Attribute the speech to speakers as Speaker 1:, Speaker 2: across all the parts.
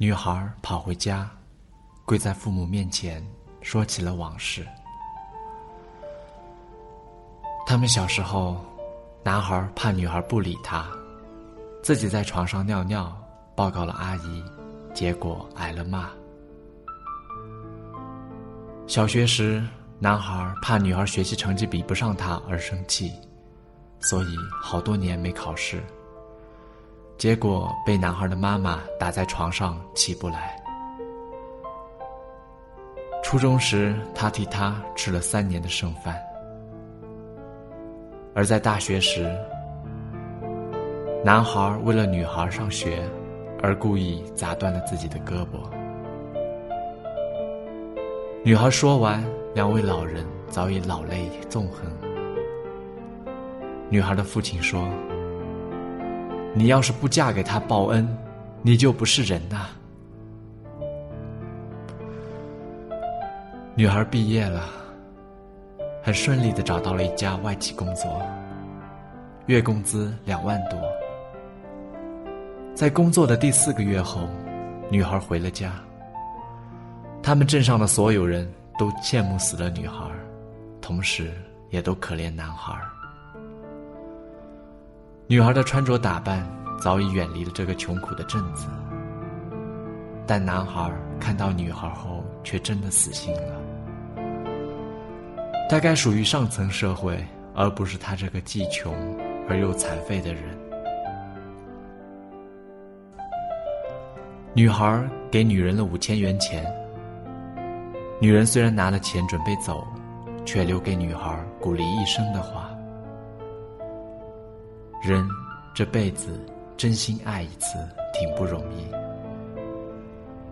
Speaker 1: 女孩跑回家，跪在父母面前，说起了往事。他们小时候，男孩怕女孩不理他，自己在床上尿尿，报告了阿姨，结果挨了骂。小学时，男孩怕女孩学习成绩比不上他而生气，所以好多年没考试。结果被男孩的妈妈打在床上起不来。初中时，他替他吃了三年的剩饭；而在大学时，男孩为了女孩上学，而故意砸断了自己的胳膊。女孩说完，两位老人早已老泪纵横。女孩的父亲说。你要是不嫁给他报恩，你就不是人呐。女孩毕业了，很顺利的找到了一家外企工作，月工资两万多。在工作的第四个月后，女孩回了家。他们镇上的所有人都羡慕死了女孩，同时也都可怜男孩。女孩的穿着打扮早已远离了这个穷苦的镇子，但男孩看到女孩后却真的死心了。大概属于上层社会，而不是他这个既穷而又残废的人。女孩给女人了五千元钱，女人虽然拿了钱准备走，却留给女孩鼓励一生的话。人这辈子真心爱一次挺不容易。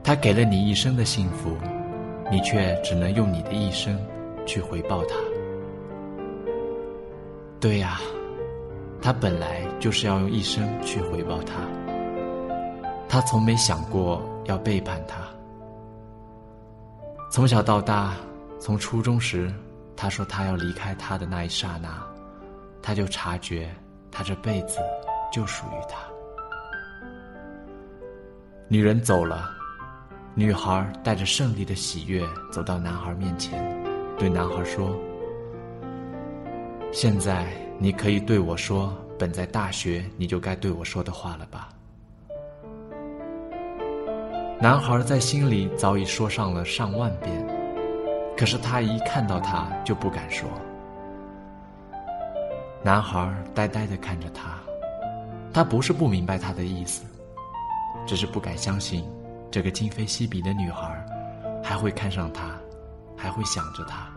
Speaker 1: 他给了你一生的幸福，你却只能用你的一生去回报他。对呀，他本来就是要用一生去回报他。他从没想过要背叛他。从小到大，从初中时他说他要离开他的那一刹那，他就察觉。他这辈子就属于他。女人走了，女孩带着胜利的喜悦走到男孩面前，对男孩说：“现在你可以对我说本在大学你就该对我说的话了吧？”男孩在心里早已说上了上万遍，可是他一看到她就不敢说。男孩呆呆的看着他，他不是不明白他的意思，只是不敢相信这个今非昔比的女孩还会看上他，还会想着他。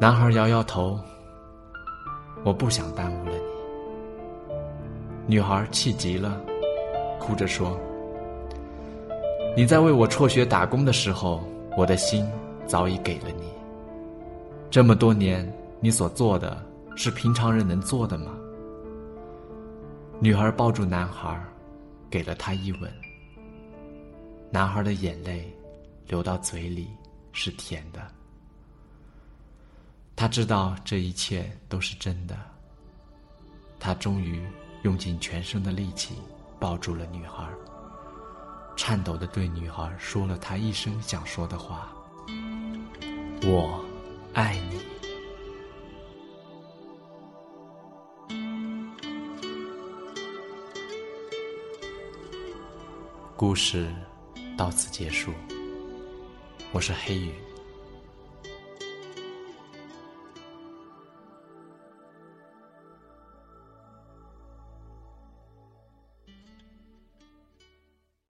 Speaker 1: 男孩摇摇头，我不想耽误了你。女孩气急了，哭着说：“你在为我辍学打工的时候，我的心早已给了你，这么多年。”你所做的是平常人能做的吗？女孩抱住男孩，给了他一吻。男孩的眼泪流到嘴里是甜的。他知道这一切都是真的。他终于用尽全身的力气抱住了女孩，颤抖的对女孩说了他一生想说的话：“我爱你。”故事到此结束。我是黑雨。